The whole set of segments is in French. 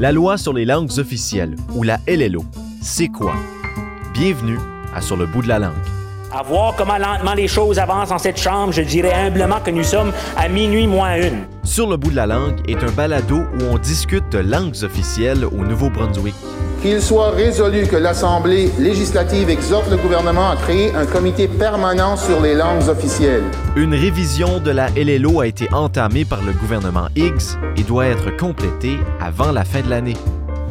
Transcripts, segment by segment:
La loi sur les langues officielles, ou la LLO, c'est quoi? Bienvenue à Sur le bout de la langue. À voir comment lentement les choses avancent en cette chambre, je dirais humblement que nous sommes à minuit moins une. Sur le bout de la langue est un balado où on discute de langues officielles au Nouveau-Brunswick. Qu'il soit résolu que l'Assemblée législative exhorte le gouvernement à créer un comité permanent sur les langues officielles. Une révision de la LLO a été entamée par le gouvernement Higgs et doit être complétée avant la fin de l'année.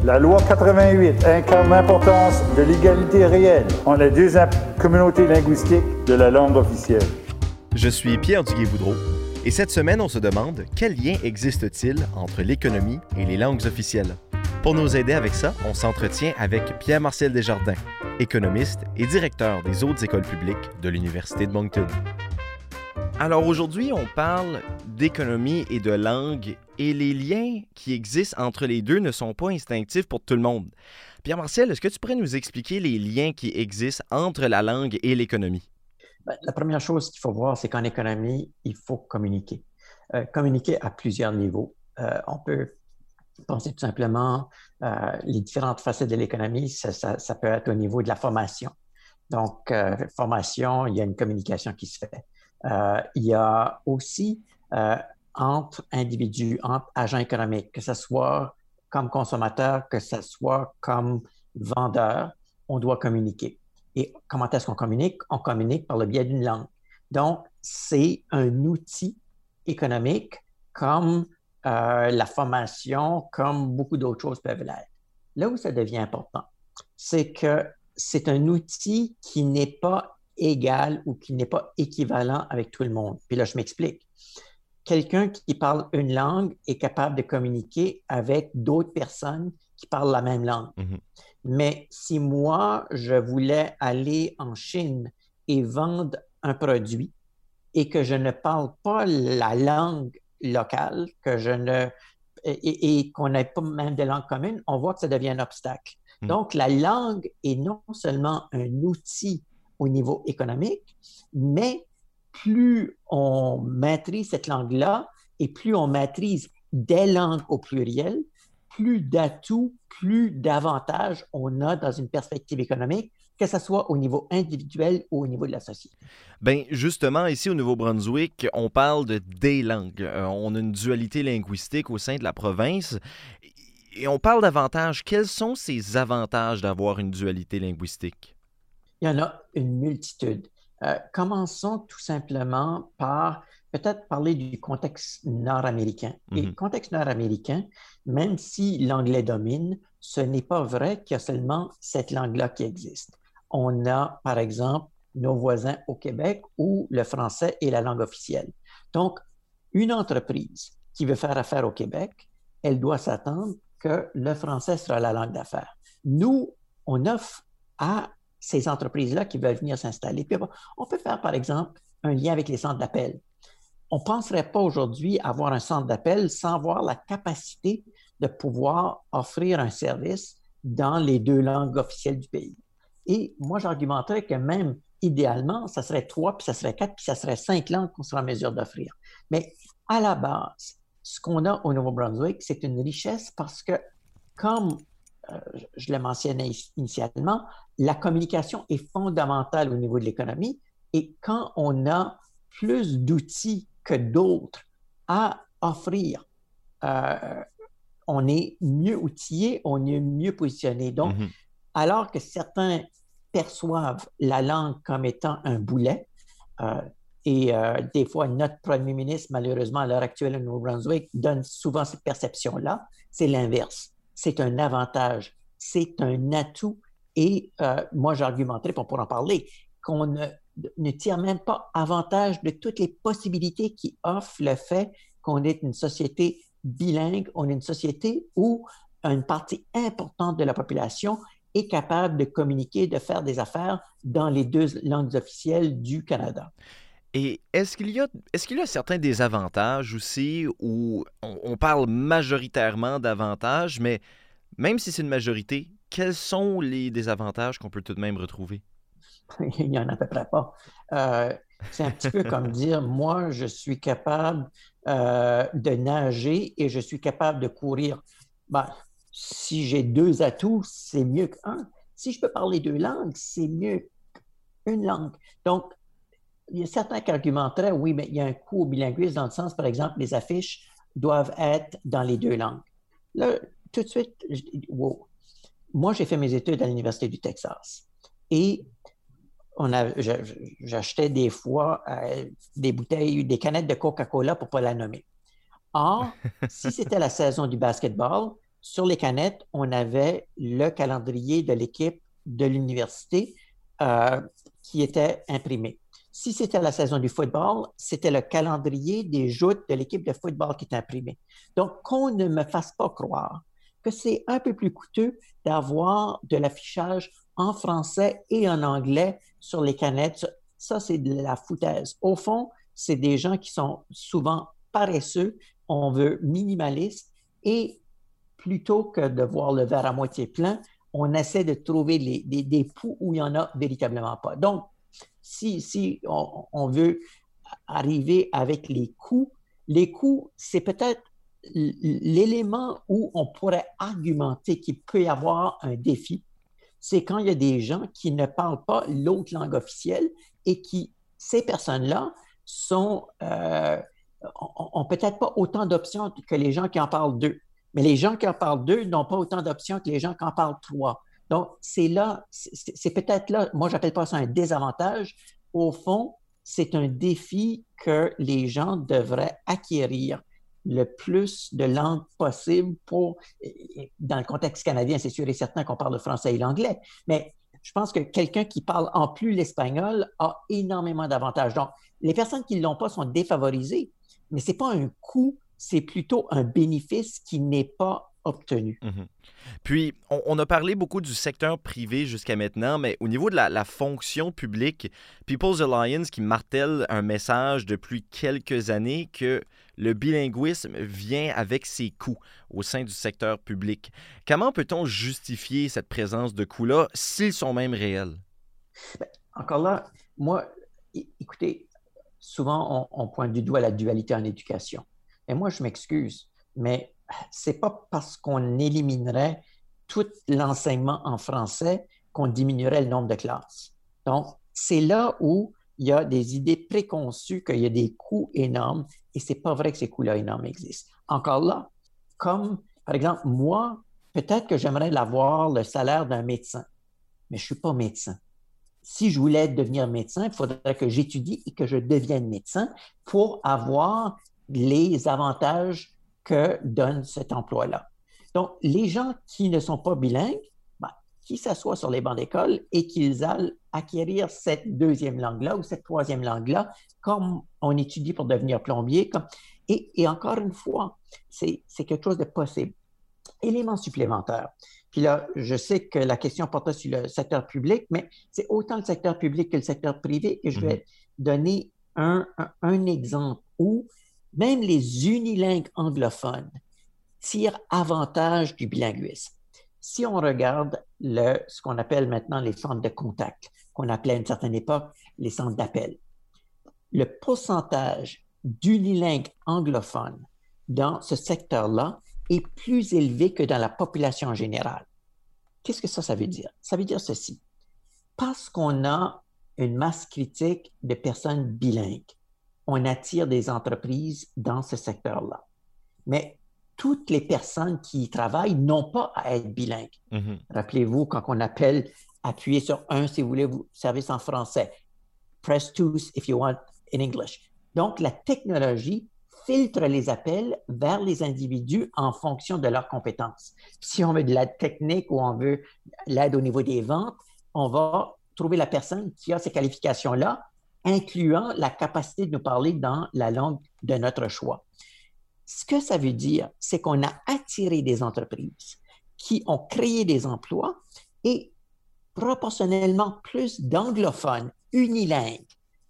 La loi 88 incarne l'importance de l'égalité réelle entre les deux communautés linguistiques de la langue officielle. Je suis Pierre Duguay-Boudreau et cette semaine, on se demande quel lien existe-t-il entre l'économie et les langues officielles. Pour nous aider avec ça, on s'entretient avec Pierre-Marcel Desjardins, économiste et directeur des autres écoles publiques de l'Université de Moncton. Alors aujourd'hui, on parle d'économie et de langue et les liens qui existent entre les deux ne sont pas instinctifs pour tout le monde. Pierre-Marcel, est-ce que tu pourrais nous expliquer les liens qui existent entre la langue et l'économie? Ben, la première chose qu'il faut voir, c'est qu'en économie, il faut communiquer. Euh, communiquer à plusieurs niveaux. Euh, on peut penser tout simplement euh, les différentes facettes de l'économie, ça, peut être au niveau de la formation. Donc, euh, formation, il y a une communication qui se fait. Euh, il y a aussi entre individus, entre agents économiques, que ce soit comme consommateur, que ce soit comme vendeur, on doit communiquer. Et comment est-ce qu'on communique? On communique par le biais d'une langue. Donc, c'est un outil économique comme euh, la formation, comme beaucoup d'autres choses peuvent l'être. Là où ça devient important, c'est que c'est un outil qui n'est pas égal ou qui n'est pas équivalent avec tout le monde. Puis là, je m'explique. Quelqu'un qui parle une langue est capable de communiquer avec d'autres personnes qui parlent la même langue. Mm-hmm. Mais si moi, je voulais aller en Chine et vendre un produit et que je ne parle pas la langue local que je ne et, qu'on n'ait pas même de langue commune, on voit que ça devient un obstacle. Hmm. Donc, la langue est non seulement un outil au niveau économique, mais plus on maîtrise cette langue-là et plus on maîtrise des langues au pluriel, plus d'atouts, plus d'avantages on a dans une perspective économique que ce soit au niveau individuel ou au niveau de la société. Bien, justement, ici au Nouveau-Brunswick, on parle de des langues. Euh, on a une dualité linguistique au sein de la province. Et on parle d'avantages. Quels sont ces avantages d'avoir une dualité linguistique? Il y en a une multitude. Euh, commençons tout simplement par peut-être parler du contexte nord-américain. Et le mhm. contexte nord-américain, même si l'anglais domine, ce n'est pas vrai qu'il y a seulement cette langue-là qui existe on a, par exemple, nos voisins au Québec où le français est la langue officielle. Donc, une entreprise qui veut faire affaire au Québec, elle doit s'attendre que le français sera la langue d'affaires. Nous, on offre à ces entreprises-là qui veulent venir s'installer. On peut faire, par exemple, un lien avec les centres d'appel. On ne penserait pas aujourd'hui avoir un centre d'appel sans avoir la capacité de pouvoir offrir un service dans les deux langues officielles du pays. Et moi, j'argumenterais que même idéalement, ça serait trois, puis ça serait quatre, puis ça serait cinq langues qu'on sera en mesure d'offrir. Mais à la base, ce qu'on a au Nouveau-Brunswick, c'est une richesse parce que, comme euh, je l'ai mentionné initialement, la communication est fondamentale au niveau de l'économie. Et quand on a plus d'outils que d'autres à offrir, euh, on est mieux outillé, on est mieux positionné. Donc, mm-hmm. alors que certains perçoivent la langue comme étant un boulet. Euh, et euh, des fois, notre premier ministre, malheureusement, à l'heure actuelle au Nouveau-Brunswick, donne souvent cette perception-là. C'est l'inverse. C'est un avantage. C'est un atout. Et euh, moi, j'argumenterai, pour en parler, qu'on ne, ne tire même pas avantage de toutes les possibilités qui offre le fait qu'on est une société bilingue, on est une société où une partie importante de la population est capable de communiquer, de faire des affaires dans les deux langues officielles du Canada. Et est-ce qu'il y a est-ce qu'il y a certains désavantages aussi où on, parle majoritairement d'avantages, mais même si c'est une majorité, quels sont les désavantages qu'on peut tout de même retrouver? Il n'y en a à peu près pas. Euh, c'est un petit peu comme dire, moi, je suis capable euh, de nager et je suis capable de courir. Ben, si j'ai deux atouts, c'est mieux qu'un. Si je peux parler deux langues, c'est mieux qu'une langue. Donc, il y a certains qui argumenteraient, oui, mais il y a un coût au bilinguisme dans le sens, par exemple, les affiches doivent être dans les deux langues. Là, tout de suite, wow. moi, j'ai fait mes études à l'Université du Texas et j'achetais des fois euh, des bouteilles, des canettes de Coca-Cola pour ne pas la nommer. Or, si c'était la saison du basketball, sur les canettes, on avait le calendrier de l'équipe de l'université euh, qui était imprimé. Si c'était la saison du football, c'était le calendrier des joutes de l'équipe de football qui était imprimé. Donc, qu'on ne me fasse pas croire que c'est un peu plus coûteux d'avoir de l'affichage en français et en anglais sur les canettes. Ça, c'est de la foutaise. Au fond, c'est des gens qui sont souvent paresseux, on veut minimaliste et plutôt que de voir le verre à moitié plein, on essaie de trouver des, poux où il n'y en a véritablement pas. Donc, si, si on, veut arriver avec les coûts, les coûts, c'est peut-être l'élément où on pourrait argumenter qu'il peut y avoir un défi, c'est quand il y a des gens qui ne parlent pas l'autre langue officielle et qui, ces personnes-là, sont, euh, ont, peut-être pas autant d'options que les gens qui en parlent deux. Mais les gens qui en parlent deux n'ont pas autant d'options que les gens qui en parlent trois. Donc, c'est là, c'est peut-être là, moi, j'appelle pas ça un désavantage. Au fond, c'est un défi que les gens devraient acquérir le plus de langues possible pour, dans le contexte canadien, c'est sûr et certain qu'on parle le français et l'anglais, mais je pense que quelqu'un qui parle en plus l'espagnol a énormément d'avantages. Donc, les personnes qui ne l'ont pas sont défavorisées, mais ce n'est pas un coût, c'est plutôt un bénéfice qui n'est pas obtenu. Mhm. Puis, on, a parlé beaucoup du secteur privé jusqu'à maintenant, mais au niveau de la, fonction publique, People's Alliance qui martèle un message depuis quelques années que le bilinguisme vient avec ses coûts au sein du secteur public. Comment peut-on justifier cette présence de coûts-là s'ils sont même réels? Ben, encore là, moi, écoutez, souvent on, on pointe du doigt la dualité en éducation. Et moi, je m'excuse, mais c'est pas parce qu'on éliminerait tout l'enseignement en français qu'on diminuerait le nombre de classes. Donc, c'est là où il y a des idées préconçues qu'il y a des coûts énormes et c'est pas vrai que ces coûts-là énormes existent. Encore là, comme par exemple, moi, peut-être que j'aimerais avoir le salaire d'un médecin, mais je suis pas médecin. Si je voulais devenir médecin, il faudrait que j'étudie et que je devienne médecin pour avoir les avantages que donne cet emploi-là. Donc, les gens qui ne sont pas bilingues, ben, qui s'assoient sur les bancs d'école et qu'ils aillent acquérir cette deuxième langue-là ou cette troisième langue-là, comme on étudie pour devenir plombier. Comme... Et, et encore une fois, c'est quelque chose de possible. Élément supplémentaire. Puis là, je sais que la question portait sur le secteur public, mais c'est autant le secteur public que le secteur privé. Et je vais mm-hmm. donner un, un, un exemple où même les unilingues anglophones tirent avantage du bilinguisme. Si on regarde ce qu'on appelle maintenant les centres de contact, qu'on appelait à une certaine époque les centres d'appel, le pourcentage d'unilingues anglophones dans ce secteur-là est plus élevé que dans la population générale. Qu'est-ce que ça, ça veut dire? Ça veut dire ceci. Parce qu'on a une masse critique de personnes bilingues, on attire des entreprises dans ce secteur-là. Mais toutes les personnes qui y travaillent n'ont pas à être bilingues. Mm-hmm. Rappelez-vous, quand on appelle appuyer sur un si vous voulez vous service en français, press two if you want in English. Donc, la technologie filtre les appels vers les individus en fonction de leurs compétences. Si on veut de l'aide technique ou on veut l'aide au niveau des ventes, on va trouver la personne qui a ces qualifications-là incluant la capacité de nous parler dans la langue de notre choix. Ce que ça veut dire, c'est qu'on a attiré des entreprises qui ont créé des emplois et proportionnellement plus d'anglophones unilingues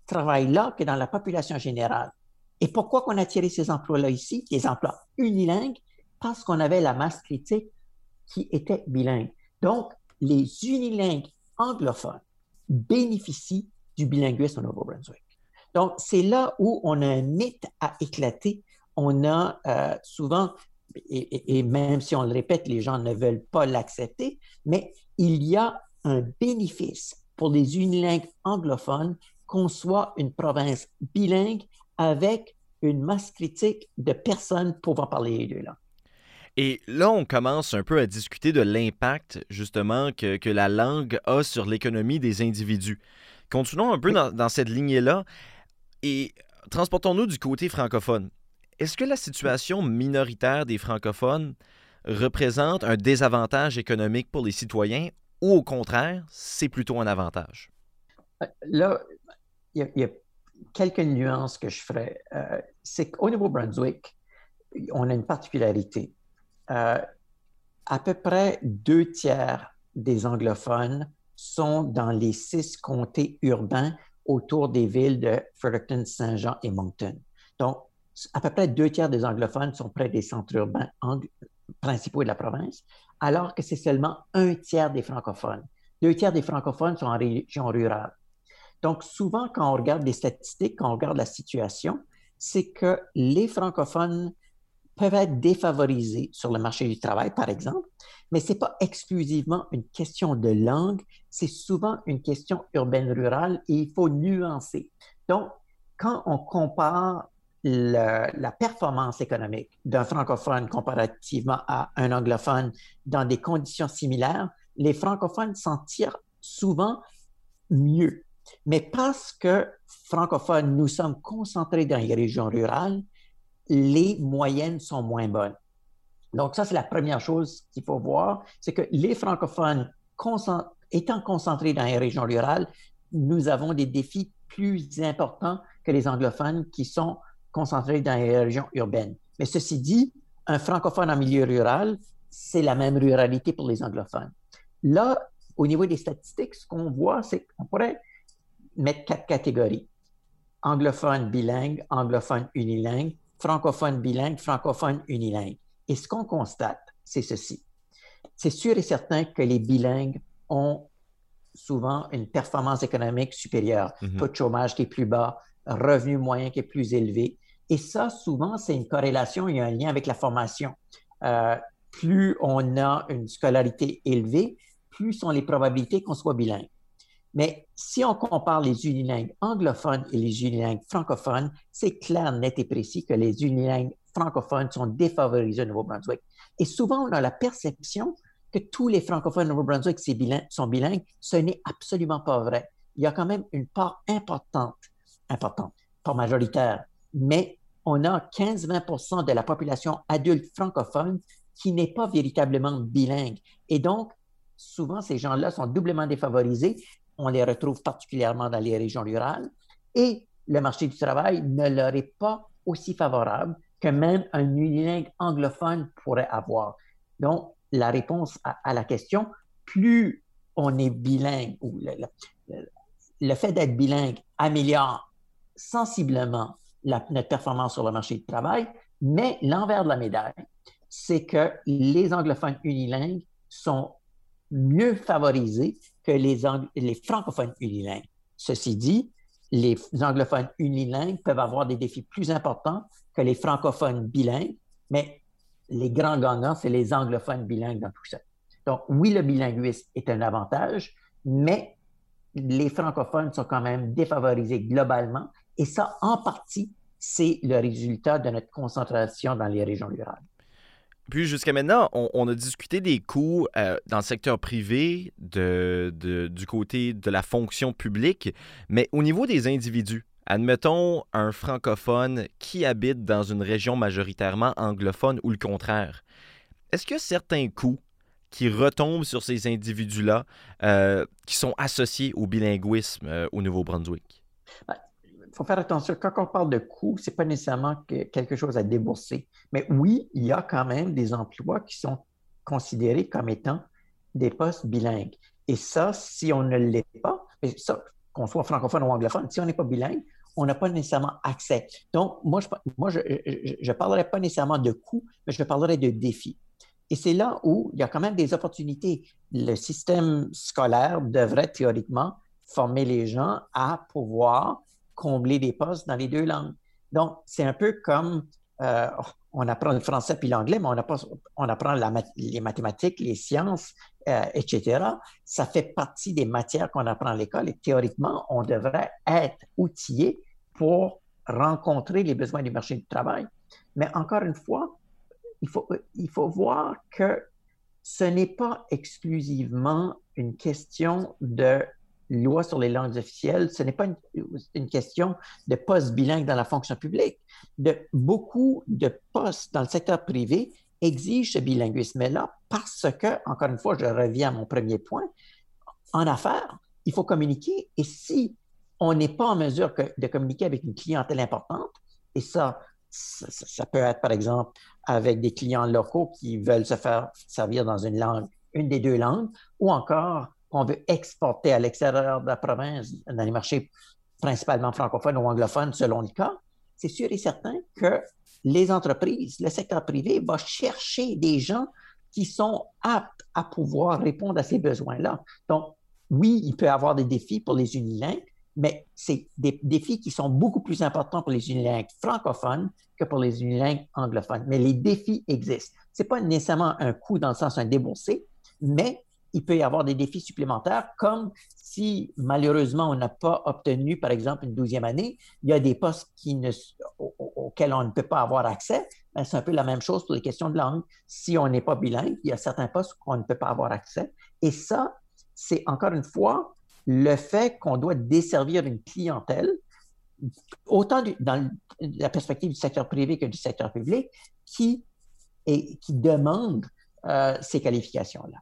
travaillent là que dans la population générale. Et pourquoi qu'on a attiré ces emplois-là ici, des emplois unilingues? Parce qu'on avait la masse critique qui était bilingue. Donc, les unilingues anglophones bénéficient du bilinguisme au Nouveau-Brunswick. Donc, c'est là où on a un mythe à éclater. On a euh, souvent et, même si on le répète, les gens ne veulent pas l'accepter, mais il y a un bénéfice pour les unilingues anglophones qu'on soit une province bilingue avec une masse critique de personnes pouvant parler les deux langues. Et là, on commence un peu à discuter de l'impact, justement, que, la langue a sur l'économie des individus. Continuons un peu dans, dans cette lignée-là et transportons-nous du côté francophone. Est-ce que la situation minoritaire des francophones représente un désavantage économique pour les citoyens ou au contraire, c'est plutôt un avantage? Euh, là, il y, a quelques nuances que je ferais. Euh, c'est qu'au Nouveau-Brunswick, on a une particularité. Euh, à peu près deux tiers des anglophones sont dans les six comtés urbains autour des villes de Fredericton, Saint-Jean et Moncton. Donc, à peu près deux tiers des anglophones sont près des centres urbains principaux de la province, alors que c'est seulement un tiers des francophones. Deux tiers des francophones sont en région rurale. Donc, souvent, quand on regarde les statistiques, quand on regarde la situation, c'est que les francophones peuvent être défavorisés sur le marché du travail, par exemple, mais ce n'est pas exclusivement une question de langue, c'est souvent une question urbaine-rurale et il faut nuancer. Donc, quand on compare la performance économique d'un francophone comparativement à un anglophone dans des conditions similaires, les francophones s'en tirent souvent mieux. Mais parce que francophones, nous sommes concentrés dans les régions rurales, les moyennes sont moins bonnes. Donc ça, c'est la première chose qu'il faut voir, c'est que les francophones étant concentrés dans les régions rurales, nous avons des défis plus importants que les anglophones qui sont concentrés dans les régions urbaines. Mais ceci dit, un francophone en milieu rural, c'est la même ruralité pour les anglophones. Là, au niveau des statistiques, ce qu'on voit, c'est qu'on pourrait mettre quatre catégories. Anglophone bilingue, anglophone unilingue, francophone bilingue, francophone unilingue. Et ce qu'on constate, c'est ceci. C'est sûr et certain que les bilingues ont souvent une performance économique supérieure, mm taux de chômage qui est plus bas, revenu moyen qui est plus élevé. Et ça, souvent, c'est une corrélation, il y a un lien avec la formation. Euh, plus on a une scolarité élevée, plus sont les probabilités qu'on soit bilingue. Mais si on compare les unilingues anglophones et les unilingues francophones, c'est clair, net et précis que les unilingues francophones sont défavorisés au Nouveau-Brunswick. Et souvent, on a la perception que tous les francophones au Nouveau-Brunswick sont bilingues. Ce n'est absolument pas vrai. Il y a quand même une part importante importante, pas majoritaire, mais on a 15-20% de la population adulte francophone qui n'est pas véritablement bilingue. Et donc, souvent, ces gens-là sont doublement défavorisés. On les retrouve particulièrement dans les régions rurales. Et le marché du travail ne leur est pas aussi favorable que même un unilingue anglophone pourrait avoir. Donc, la réponse à, la question, plus on est bilingue ou le fait d'être bilingue améliore sensiblement notre performance sur le marché du travail, mais l'envers de la médaille, c'est que les anglophones unilingues sont mieux favorisés que les, les francophones unilingues. Ceci dit, les anglophones unilingues peuvent avoir des défis plus importants que les francophones bilingues, mais les grands gagnants, c'est les anglophones bilingues dans tout ça. Donc, oui, le bilinguisme est un avantage, mais les francophones sont quand même défavorisés globalement et ça, en partie, c'est le résultat de notre concentration dans les régions rurales. Puis jusqu'à maintenant, on, a discuté des coûts euh, dans le secteur privé, du côté de la fonction publique, mais au niveau des individus, admettons un francophone qui habite dans une région majoritairement anglophone ou le contraire, est-ce que certains coûts qui retombent sur ces individus-là euh, qui sont associés au bilinguisme euh, au Nouveau-Brunswick? Faut faire attention. Quand on parle de coûts, ce n'est pas nécessairement quelque chose à débourser. Mais oui, il y a quand même des emplois qui sont considérés comme étant des postes bilingues. Et ça, si on ne l'est pas, ça, qu'on soit francophone ou anglophone, si on n'est pas bilingue, on n'a pas nécessairement accès. Donc, moi, je ne moi, je, parlerai pas nécessairement de coûts, mais je parlerai de défis. Et c'est là où il y a quand même des opportunités. Le système scolaire devrait théoriquement former les gens à pouvoir combler des postes dans les deux langues. Donc, c'est un peu comme, euh, on apprend le français puis l'anglais, mais on apprend, les mathématiques, les sciences, euh, etc. Ça fait partie des matières qu'on apprend à l'école et théoriquement, on devrait être outillé pour rencontrer les besoins du marché du travail. Mais encore une fois, il faut, il faut voir que ce n'est pas exclusivement une question de loi sur les langues officielles, ce n'est pas une, question de poste bilingue dans la fonction publique. De, beaucoup de postes dans le secteur privé exigent ce bilinguisme-là parce que, encore une fois, je reviens à mon premier point, en affaires, il faut communiquer et si on n'est pas en mesure de communiquer avec une clientèle importante, et ça, ça, peut être par exemple avec des clients locaux qui veulent se faire servir dans une langue, une des deux langues, ou encore qu'on veut exporter à l'extérieur de la province, dans les marchés principalement francophones ou anglophones, selon le cas, c'est sûr et certain que les entreprises, le secteur privé va chercher des gens qui sont aptes à pouvoir répondre à ces besoins-là. Donc, oui, il peut y avoir des défis pour les unilingues, mais c'est des défis qui sont beaucoup plus importants pour les unilingues francophones que pour les unilingues anglophones. Mais les défis existent. Ce n'est pas nécessairement un coût dans le sens un déboursé, mais il peut y avoir des défis supplémentaires, comme si malheureusement on n'a pas obtenu, par exemple, une douzième année, il y a des postes auxquels on ne peut pas avoir accès. Ben, c'est un peu la même chose pour les questions de langue. Si on n'est pas bilingue, il y a certains postes qu'on ne peut pas avoir accès. Et ça, c'est encore une fois le fait qu'on doit desservir une clientèle, autant dans la perspective du secteur privé que du secteur public, qui, qui demande euh, ces qualifications-là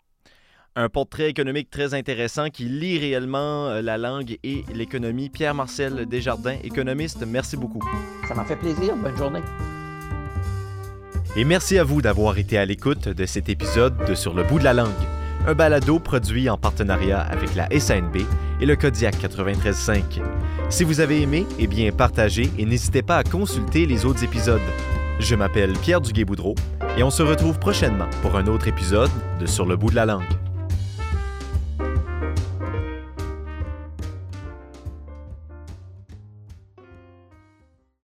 un portrait économique très intéressant qui lit réellement euh, la langue et l'économie. Pierre-Marcel Desjardins, économiste, merci beaucoup. Ça m'a fait plaisir. Bonne journée. Et merci à vous d'avoir été à l'écoute de cet épisode de Sur le bout de la langue, un balado produit en partenariat avec la SNB et le Kodiak 93.5. Si vous avez aimé, eh bien partagez et n'hésitez pas à consulter les autres épisodes. Je m'appelle Pierre Duguay-Boudreau et on se retrouve prochainement pour un autre épisode de Sur le bout de la langue.